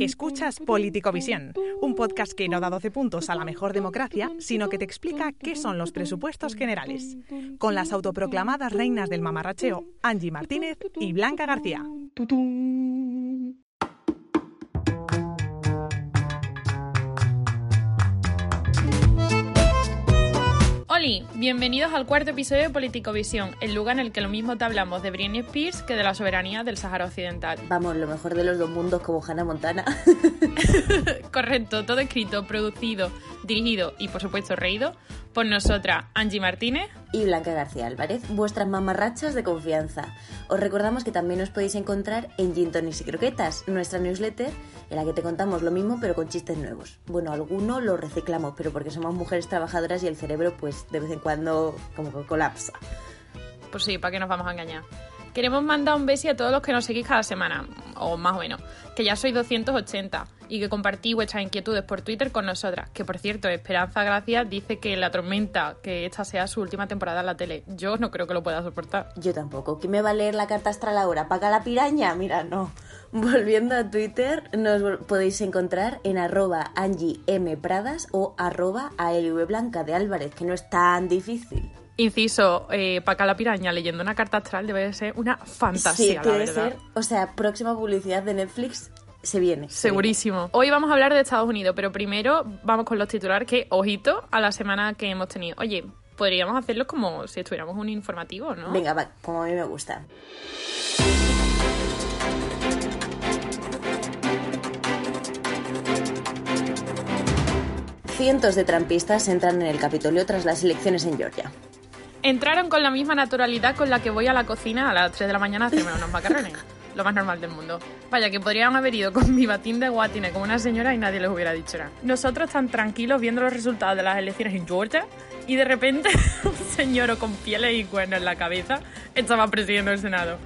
Escuchas Politicovisión, un podcast que no da 12 puntos a la mejor democracia, sino que te explica qué son los presupuestos generales, con las autoproclamadas reinas del mamarracheo, Angie Martínez y Blanca García. Bienvenidos al cuarto episodio de Politicovisión, el lugar en el que lo mismo te hablamos de Britney Spears que de la soberanía del Sahara Occidental. Vamos, lo mejor de los dos mundos como Hannah Montana. Correcto, todo escrito, producido, dirigido y por supuesto reído por nosotras, Angie Martínez y Blanca García Álvarez, vuestras mamarrachas de confianza. Os recordamos que también os podéis encontrar en Gin Tonics y Croquetas, nuestra newsletter en la que te contamos lo mismo pero con chistes nuevos. Bueno, alguno lo reciclamos, pero porque somos mujeres trabajadoras y el cerebro pues de vez en cuando como que colapsa. Pues sí, ¿para qué nos vamos a engañar? Queremos mandar un beso a todos los que nos seguís cada semana, o más o menos, que ya sois 280 y que compartís vuestras inquietudes por Twitter con nosotras. Que por cierto, Esperanza Gracias dice que la tormenta, que esta sea su última temporada en la tele. Yo no creo que lo pueda soportar. Yo tampoco. ¿Quién me va a leer la carta astral ahora? ¿Paga la piraña? Mira, no. Volviendo a Twitter, nos podéis encontrar en arroba o arroba Blanca de Álvarez, que no es tan difícil. Inciso, eh, Paca la Piraña leyendo una carta astral debe ser una fantasía, sí, debe ser, o sea, próxima publicidad de Netflix se viene. Segurísimo. Hoy vamos a hablar de Estados Unidos, pero primero vamos con los titulares que, ojito, a la semana que hemos tenido. Oye, podríamos hacerlo como si estuviéramos un informativo, ¿no? Venga, va, como a mí me gusta. Cientos de trampistas entran en el Capitolio tras las elecciones en Georgia. Entraron con la misma naturalidad con la que voy a la cocina a las 3 de la mañana a hacerme unos macarrones. Lo más normal del mundo. Vaya, que podrían haber ido con mi batín de guatine como una señora y nadie les hubiera dicho nada. Nosotros tan tranquilos viendo los resultados de las elecciones en Georgia y de repente un señor con pieles y cuernos en la cabeza estaba presidiendo el Senado.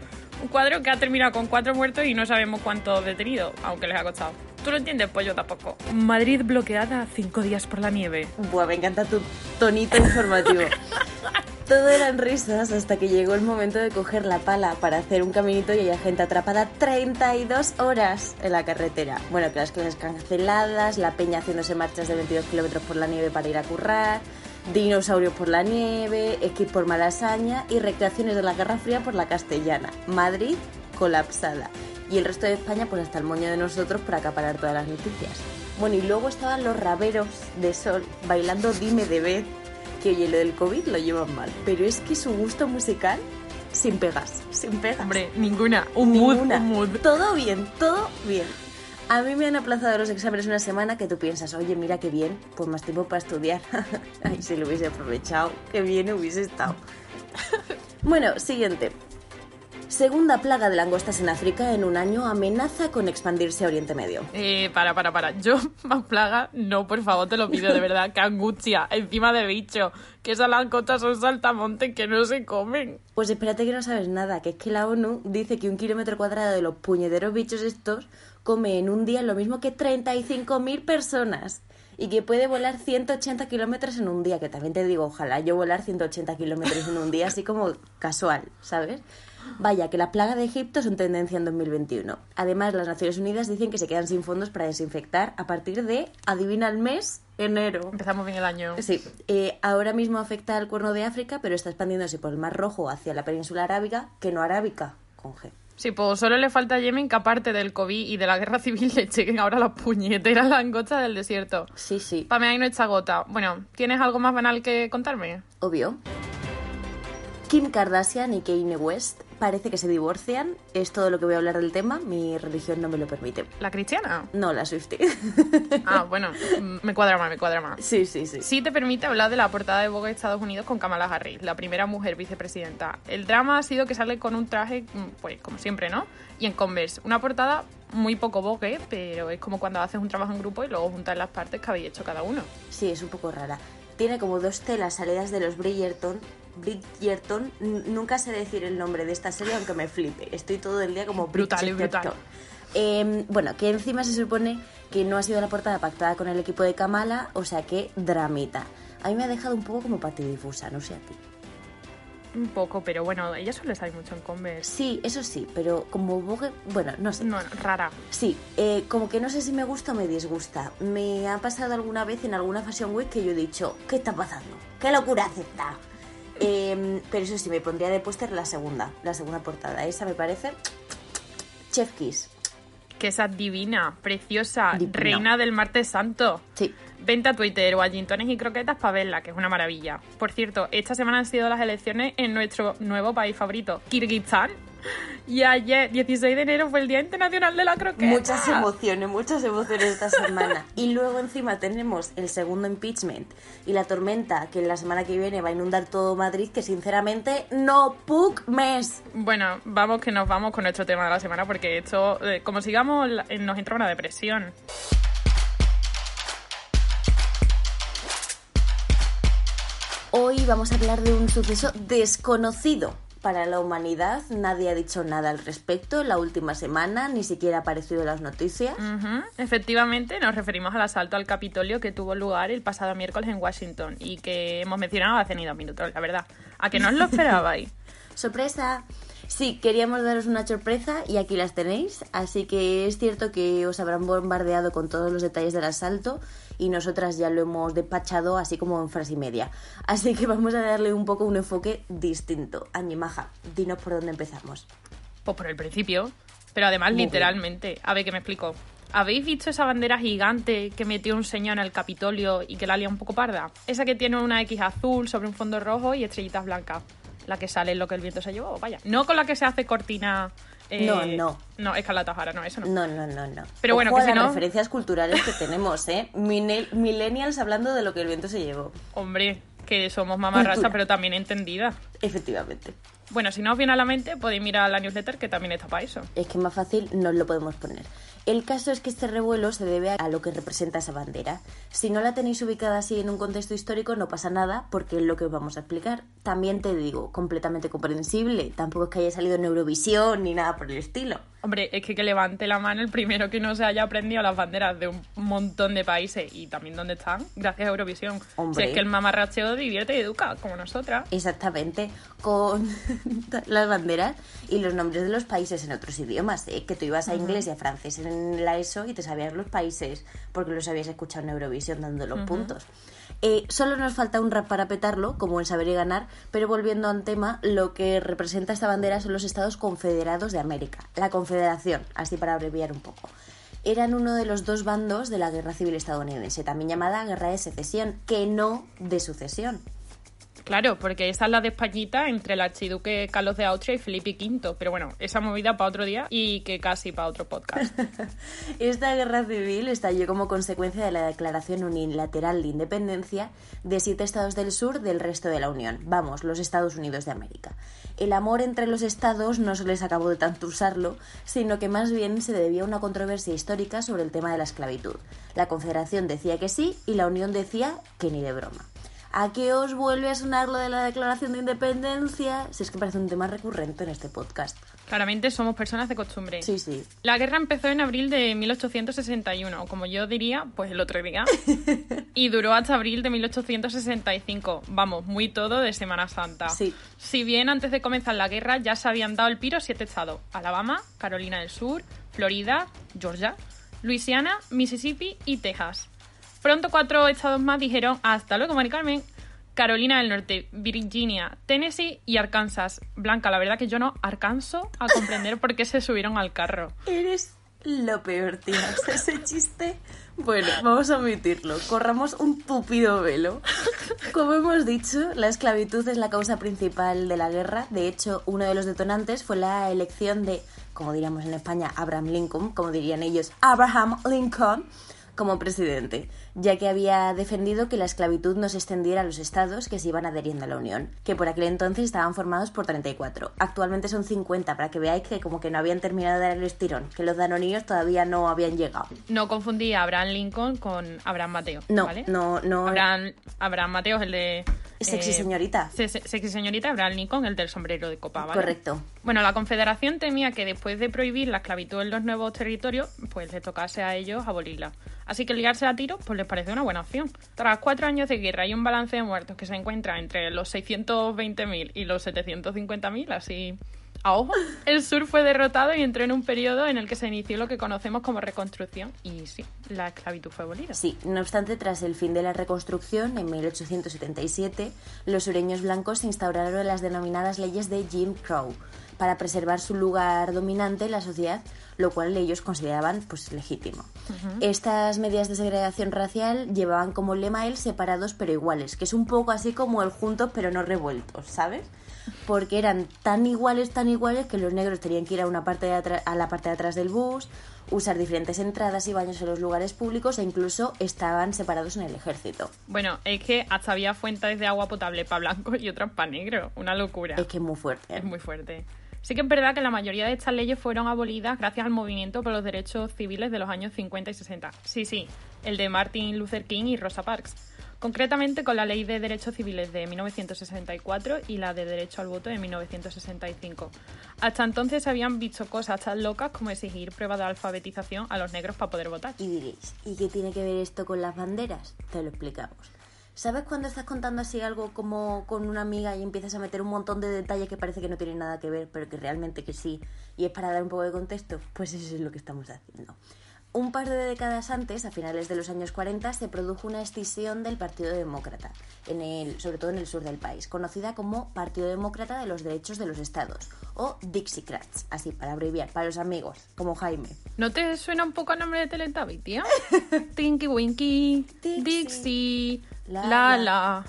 Un cuadro que ha terminado con cuatro muertos y no sabemos cuántos detenidos, aunque les ha costado. ¿Tú lo entiendes? Pues yo tampoco. Madrid bloqueada cinco días por la nieve. Buah, me encanta tu tonito informativo. Todo eran risas hasta que llegó el momento de coger la pala para hacer un caminito y hay gente atrapada 32 horas en la carretera. Bueno, que las clases canceladas, la peña haciéndose marchas de 22 kilómetros por la nieve para ir a currar, dinosaurios por la nieve, esquí por Malasaña y recreaciones de la Guerra Fría por la Castellana. Madrid colapsada. Y el resto de España pues hasta el moño de nosotros por acaparar todas las noticias. Bueno, y luego estaban los raberos de sol bailando Dime de vez que oye, lo del COVID lo llevan mal, pero es que su gusto musical sin pegas, sin pegas. Hombre, ninguna, un mood, un mood. Todo bien, todo bien. A mí me han aplazado los exámenes una semana que tú piensas, oye, mira qué bien, pues más tiempo para estudiar. Ay, si lo hubiese aprovechado, qué bien hubiese estado. bueno, siguiente. Segunda plaga de langostas en África en un año amenaza con expandirse a Oriente Medio. Eh, para, para, para. Yo, más plaga, no, por favor, te lo pido de verdad. Qué angustia, encima de bicho. Que esas langostas son saltamontes que no se comen. Pues espérate que no sabes nada, que es que la ONU dice que un kilómetro cuadrado de los puñederos bichos estos come en un día lo mismo que 35.000 personas y que puede volar 180 kilómetros en un día, que también te digo, ojalá yo volar 180 kilómetros en un día, así como casual, ¿sabes? Vaya, que la plaga de Egipto son tendencia en 2021. Además, las Naciones Unidas dicen que se quedan sin fondos para desinfectar a partir de, adivina el mes, enero. Empezamos bien el año. Sí, eh, ahora mismo afecta al cuerno de África, pero está expandiéndose por el Mar Rojo hacia la península arábiga, que no arábica, con G. Sí, pues solo le falta a Yemen que aparte del COVID y de la guerra civil le chequen ahora las puñeteras langostas del desierto. Sí, sí. Pame ahí no echa gota. Bueno, ¿tienes algo más banal que contarme? Obvio. Kim Kardashian y Kanye West parece que se divorcian. Es todo lo que voy a hablar del tema. Mi religión no me lo permite. ¿La cristiana? No, la Swiftie. Ah, bueno, me cuadra más, me cuadra más. Sí, sí, sí. Sí te permite hablar de la portada de Vogue de Estados Unidos con Kamala Harris, la primera mujer vicepresidenta. El drama ha sido que sale con un traje, pues como siempre, ¿no? Y en Converse. Una portada muy poco Vogue, pero es como cuando haces un trabajo en grupo y luego juntas las partes que habéis hecho cada uno. Sí, es un poco rara. Tiene como dos telas salidas de los Bridgerton Bridgerton, nunca sé decir el nombre de esta serie, aunque me flipe. Estoy todo el día como brutal, brutal. Eh, bueno, que encima se supone que no ha sido la portada pactada con el equipo de Kamala, o sea que dramita. A mí me ha dejado un poco como patidifusa, no sé a ti. Un poco, pero bueno, ella suele salir mucho en Converse. Sí, eso sí, pero como Vogue, bueno, no sé. No, rara. Sí, eh, como que no sé si me gusta o me disgusta. Me ha pasado alguna vez en alguna Fashion Week que yo he dicho, ¿qué está pasando? ¿Qué locura acepta? Eh, pero eso sí, me pondría de póster la segunda, la segunda portada. Esa me parece Chef Kiss. Que esa divina, preciosa, Divina. reina del martes santo. Sí, Vente a Twitter o a Gintones y Croquetas para verla, que es una maravilla. Por cierto, esta semana han sido las elecciones en nuestro nuevo país favorito, Kirguistán. Y ayer, 16 de enero, fue el Día Internacional de la Croqueta. muchas emociones, muchas emociones esta semana. Y luego encima tenemos el segundo impeachment y la tormenta que la semana que viene va a inundar todo Madrid, que sinceramente no puc mes. Bueno, vamos que nos vamos con nuestro tema de la semana porque esto, eh, como sigamos, eh, nos entra una depresión. Hoy vamos a hablar de un suceso desconocido para la humanidad. Nadie ha dicho nada al respecto la última semana, ni siquiera ha aparecido en las noticias. Efectivamente, nos referimos al asalto al Capitolio que tuvo lugar el pasado miércoles en Washington y que hemos mencionado hace ni dos minutos, la verdad. ¿A que no os lo esperabais? ¡Sorpresa! Sí, queríamos daros una sorpresa y aquí las tenéis. Así que es cierto que os habrán bombardeado con todos los detalles del asalto y nosotras ya lo hemos despachado así como en frase y media. Así que vamos a darle un poco un enfoque distinto. Maja, dinos por dónde empezamos. Pues por el principio, pero además Muy bien. literalmente. A ver, que me explico. ¿Habéis visto esa bandera gigante que metió un señor en el Capitolio y que la lía un poco parda? Esa que tiene una X azul sobre un fondo rojo y estrellitas blancas. La que sale en lo que el viento se llevó, vaya. No con la que se hace cortina. eh, No, no. No, escarlata O'Hara, no, eso no. No, no, no, no. Pero bueno, Ojo que a si las no- referencias culturales que tenemos, ¿eh? Millennials hablando de lo que el viento se llevó. Hombre, que somos mamarrachas, pero también entendida. Efectivamente. Bueno, si no os viene a la mente, podéis mirar la newsletter que también está para eso. Es que más fácil no lo podemos poner. El caso es que este revuelo se debe a lo que representa esa bandera. Si no la tenéis ubicada así en un contexto histórico, no pasa nada, porque es lo que os vamos a explicar. También te digo, completamente comprensible. Tampoco es que haya salido en Eurovisión ni nada por el estilo. Hombre, es que que levante la mano el primero que no se haya aprendido las banderas de un montón de países y también dónde están, gracias a Eurovisión. Hombre. Si es que el mamarracheo divierte y educa, como nosotras. Exactamente, con las banderas y los nombres de los países en otros idiomas. ¿eh? Que tú ibas a inglés y a francés en la ESO y te sabías los países porque los habías escuchado en Eurovisión dando los puntos. Eh, solo nos falta un rap para petarlo, como en Saber y Ganar, pero volviendo al tema, lo que representa esta bandera son los Estados Confederados de América, la Confederación, así para abreviar un poco. Eran uno de los dos bandos de la Guerra Civil estadounidense, también llamada Guerra de Secesión, que no de sucesión. Claro, porque esa es la de Españita entre el archiduque Carlos de Austria y Felipe V. Pero bueno, esa movida para otro día y que casi para otro podcast. Esta guerra civil estalló como consecuencia de la declaración unilateral de independencia de siete estados del sur del resto de la Unión, vamos, los Estados Unidos de América. El amor entre los estados no se les acabó de tanto usarlo, sino que más bien se debía a una controversia histórica sobre el tema de la esclavitud. La Confederación decía que sí y la Unión decía que ni de broma. ¿A qué os vuelve a sonar lo de la declaración de independencia? Si es que parece un tema recurrente en este podcast. Claramente somos personas de costumbre. Sí, sí. La guerra empezó en abril de 1861, o como yo diría, pues el otro día, y duró hasta abril de 1865. Vamos, muy todo de Semana Santa. Sí. Si bien antes de comenzar la guerra ya se habían dado el piro siete estados: Alabama, Carolina del Sur, Florida, Georgia, Luisiana, Mississippi y Texas. Pronto cuatro estados más dijeron hasta luego, Mari Carmen. Carolina del Norte, Virginia, Tennessee y Arkansas. Blanca, la verdad que yo no alcanzo a comprender por qué se subieron al carro. Eres lo peor, tía. O sea, ese chiste. Bueno, vamos a omitirlo. Corramos un tupido velo. Como hemos dicho, la esclavitud es la causa principal de la guerra. De hecho, uno de los detonantes fue la elección de, como diríamos en España, Abraham Lincoln, como dirían ellos, Abraham Lincoln, como presidente, ya que había defendido que la esclavitud no se extendiera a los estados que se iban adheriendo a la Unión, que por aquel entonces estaban formados por 34. Actualmente son 50, para que veáis que como que no habían terminado de dar el estirón, que los danoninos todavía no habían llegado. No confundí a Abraham Lincoln con Abraham Mateo. No, ¿vale? no, no. Abraham, Abraham Mateo es el de Sexy eh, señorita. se- se- sexy señorita Abraham Lincoln, el del sombrero de copa, ¿vale? Correcto. Bueno, la Confederación temía que después de prohibir la esclavitud en los nuevos territorios, pues le tocase a ellos abolirla. Así que liarse a tiro, pues les parece una buena opción. Tras cuatro años de guerra y un balance de muertos que se encuentra entre los 620.000 y los 750.000, así a ojo, el sur fue derrotado y entró en un periodo en el que se inició lo que conocemos como reconstrucción. Y sí, la esclavitud fue abolida. Sí, no obstante, tras el fin de la reconstrucción, en 1877, los sureños blancos instauraron las denominadas leyes de Jim Crow para preservar su lugar dominante en la sociedad, lo cual ellos consideraban pues legítimo. Estas medidas de segregación racial llevaban como lema el separados pero iguales, que es un poco así como el juntos pero no revueltos, ¿sabes? Porque eran tan iguales, tan iguales que los negros tenían que ir a una parte de a la parte de atrás del bus, usar diferentes entradas y baños en los lugares públicos e incluso estaban separados en el ejército. Bueno, es que hasta había fuentes de agua potable para blancos y otras para negros. Una locura. Es que es muy fuerte. Es muy fuerte. Sí que es verdad que la mayoría de estas leyes fueron abolidas gracias al movimiento por los derechos civiles de los años 50 y 60. Sí, sí, el de Martin Luther King y Rosa Parks. Concretamente con la Ley de Derechos Civiles de 1964 y la de Derecho al Voto de 1965. Hasta entonces se habían visto cosas tan locas como exigir pruebas de alfabetización a los negros para poder votar. Y diréis, ¿y qué tiene que ver esto con las banderas? Te lo explicamos. ¿Sabes cuando estás contando así algo como con una amiga y empiezas a meter un montón de detalles que parece que no tienen nada que ver, pero que realmente que sí, y es para dar un poco de contexto? Pues eso es lo que estamos haciendo. Un par de décadas antes, a finales de los años 40, se produjo una escisión del Partido Demócrata, en el, sobre todo en el sur del país, conocida como Partido Demócrata de los Derechos de los Estados, o Dixiecrats, así para abreviar, para los amigos, como Jaime. ¿No te suena un poco a nombre de Teletubby, tío? Tinky Winky, Dixie, Dixie, la, la la.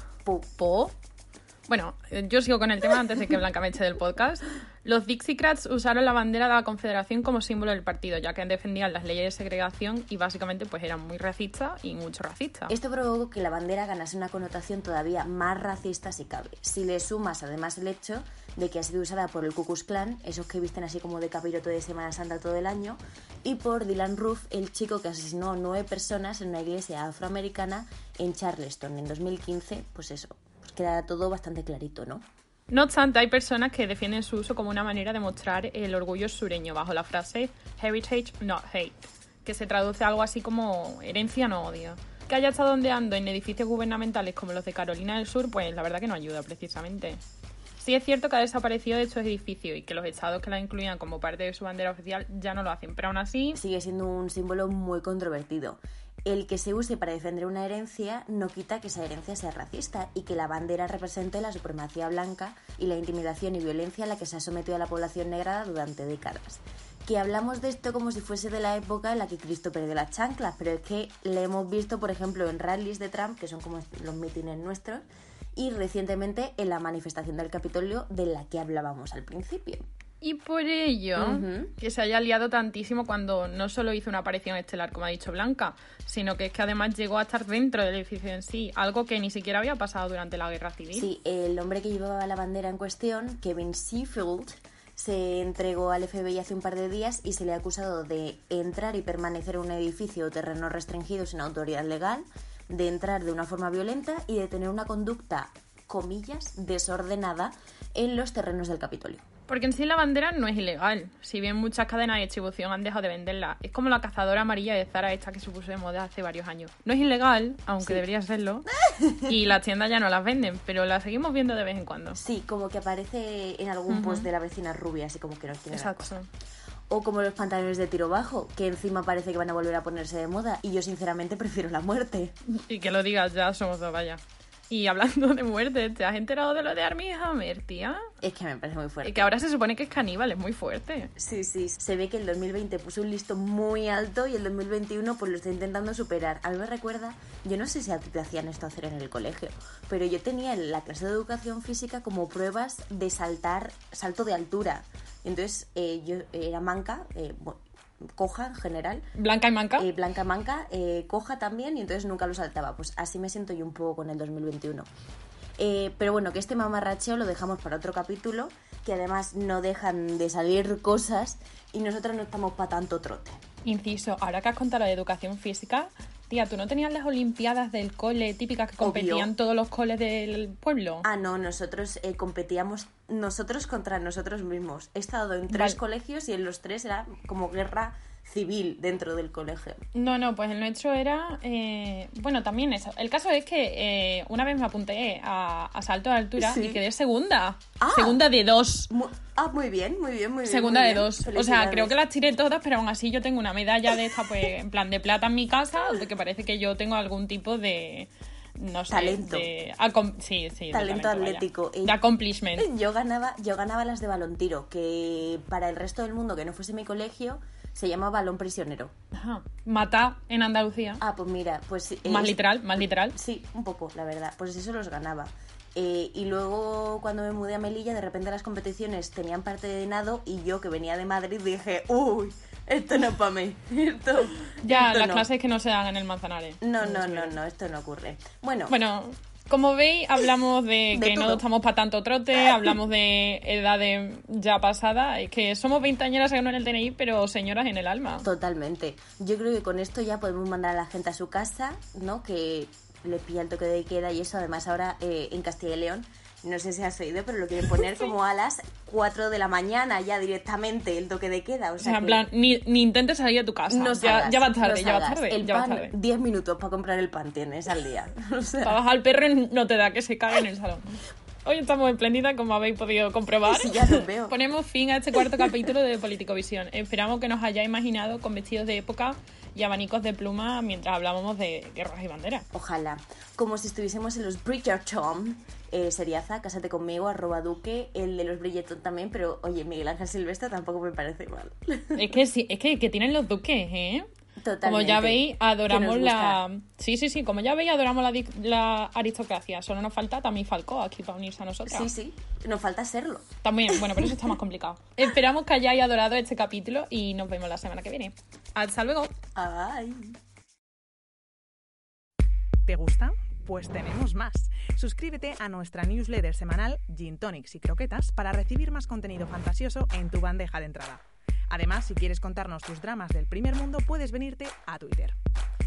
Bueno, eh, yo sigo con el tema antes de que Blanca me eche del podcast. Los Dixiecrats usaron la bandera de la Confederación como símbolo del partido, ya que defendían las leyes de segregación y básicamente pues eran muy racistas y mucho racistas. Esto provocó que la bandera ganase una connotación todavía más racista si cabe. Si le sumas además el hecho de que ha sido usada por el Ku Klux Klan, esos que visten así como de capiroto de Semana Santa todo el año, y por Dylan Roof, el chico que asesinó a nueve personas en una iglesia afroamericana en Charleston en 2015, pues eso, queda todo bastante clarito, ¿no? No obstante, hay personas que defienden su uso como una manera de mostrar el orgullo sureño bajo la frase Heritage, not hate, que se traduce a algo así como herencia, no odio. Que haya estado ondeando en edificios gubernamentales como los de Carolina del Sur, pues la verdad que no ayuda precisamente. Sí es cierto que ha desaparecido de estos edificios y que los estados que la incluían como parte de su bandera oficial ya no lo hacen, pero aún así sigue siendo un símbolo muy controvertido. El que se use para defender una herencia no quita que esa herencia sea racista y que la bandera represente la supremacía blanca y la intimidación y violencia a la que se ha sometido a la población negra durante décadas. Que hablamos de esto como si fuese de la época en la que Cristo perdió las chanclas, pero es que le hemos visto, por ejemplo, en rallies de Trump, que son como los mítines nuestros, y recientemente en la manifestación del Capitolio de la que hablábamos al principio. Y por ello, que se haya liado tantísimo cuando no solo hizo una aparición estelar, como ha dicho Blanca, sino que es que además llegó a estar dentro del edificio en sí, algo que ni siquiera había pasado durante la guerra civil. Sí, el hombre que llevaba la bandera en cuestión, Kevin Seafield, se entregó al FBI hace un par de días y se le ha acusado de entrar y permanecer en un edificio o terreno restringido sin autoridad legal, de entrar de una forma violenta y de tener una conducta, comillas, desordenada en los terrenos del Capitolio. Porque en sí la bandera no es ilegal, si bien muchas cadenas de distribución han dejado de venderla. Es como la cazadora amarilla de Zara esta que se puso de moda hace varios años. No es ilegal, aunque Sí. debería serlo, y las tiendas ya no las venden, pero las seguimos viendo de vez en cuando. Sí, como que aparece en algún post de la vecina rubia, así como que no tiene la Exacto. cosa. O como los pantalones de tiro bajo, que encima parece que van a volver a ponerse de moda y yo sinceramente prefiero la muerte. Y que lo digas, ya somos dos, vaya. Y hablando de muerte, ¿te has enterado de lo de Armie Hammer, tía? Es que me parece muy fuerte. Y que ahora se supone que es caníbal, es muy fuerte. Sí, sí, se ve que el 2020 puso un listo muy alto y el 2021 pues lo está intentando superar. A mí me recuerda, yo no sé si a ti te hacían esto hacer en el colegio, pero yo tenía en la clase de educación física como pruebas de saltar, salto de altura. Entonces eh, yo era manca, eh, bueno, coja en general, Blanca y manca. eh, blanca manca, eh, coja también y entonces nunca lo saltaba. Pues así me siento yo un poco con el 2021. Eh, pero bueno, que este mamarracheo lo dejamos para otro capítulo, que además no dejan de salir cosas y nosotros no estamos para tanto trote. Inciso, ahora que has contado la de educación física, Tía, ¿tú no tenías las olimpiadas del cole típicas que competían Obvio. todos los coles del pueblo? Ah, no, nosotros eh, competíamos nosotros contra nosotros mismos. He estado en tres Vale. colegios y en los tres era como guerra civil dentro del colegio. No, no, pues el nuestro era. eh, bueno, también eso. El caso es que eh, una vez me apunté a, a salto de altura Sí. y quedé segunda. Ah. Segunda de dos. Mu- ah, muy bien, muy bien, muy bien. Segunda muy de bien. dos. O sea, creo que las tiré todas, pero aún así yo tengo una medalla de esta, pues, en plan de plata en mi casa, de que parece que yo tengo algún tipo de. No sé. Talento. de sí, sí. de Talento atlético. De accomplishment. Yo ganaba, yo ganaba las de balón tiro, que para el resto del mundo que no fuese mi colegio se llama balón prisionero. Ajá. Mata en Andalucía. Ah, pues mira, pues... eh, más literal, más literal. Sí, un poco, la verdad. Pues eso los ganaba. Eh, y luego cuando me mudé a Melilla, de repente las competiciones tenían parte de nado y yo que venía de Madrid dije, uy, esto no es para mí. Esto, Ya, esto las no. clases que no se dan en el Manzanares. No, no, no, no, esto no ocurre. Bueno, Bueno, como veis, hablamos de, De que no estamos para tanto trote, hablamos de edades ya pasadas, es que somos veinteañeras que no en el DNI, pero señoras en el alma. Totalmente. Yo creo que con esto ya podemos mandar a la gente a su casa, ¿no? Que le pilla el toque de queda y eso. Además, ahora eh, en Castilla y León, no sé si has oído, pero lo quieren poner como a las 4 de la mañana ya directamente el toque de queda. O O sea, en plan, ni, ni intentes salir de tu casa. no ya, salgas, ya va tarde, no ya va tarde, El ya va pan, tarde. 10 minutos para comprar el pan tienes al día. O sea, Para bajar el perro no te da que se cague en el salón. Hoy estamos espléndidas, como habéis podido comprobar. Sí, ya lo veo. Ponemos fin a este cuarto capítulo de Politicovisión. Esperamos que nos hayáis imaginado con vestidos de época y abanicos de pluma mientras hablábamos de guerras y banderas. Ojalá. Como si estuviésemos en los Bridgerton. Eh, seriaza, cásate conmigo, arroba duque, el de los Bridgerton también, pero oye, Miguel Ángel Silvestre tampoco me parece mal. Es que sí, es que, que tienen los duques, ¿eh? Totalmente. Como ya veis, adoramos la. Sí, sí, sí, como ya veis, adoramos la, di- la aristocracia. Solo nos falta también Falcó aquí para unirse a nosotras. Sí, sí, nos falta serlo. También, bueno, pero eso está más complicado. Esperamos que hayáis adorado este capítulo y nos vemos la semana que viene. Hasta luego. Ay. ¿Te gusta? Pues tenemos más. Suscríbete a nuestra newsletter semanal Gin Tonics y Croquetas para recibir más contenido fantasioso en tu bandeja de entrada. Además, si quieres contarnos tus dramas del primer mundo, puedes venirte a Twitter.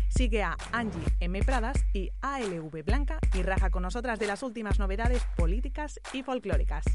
Sigue a Angie M. Pradas y ALV Blanca y raja con nosotras de las últimas novedades políticas y folclóricas.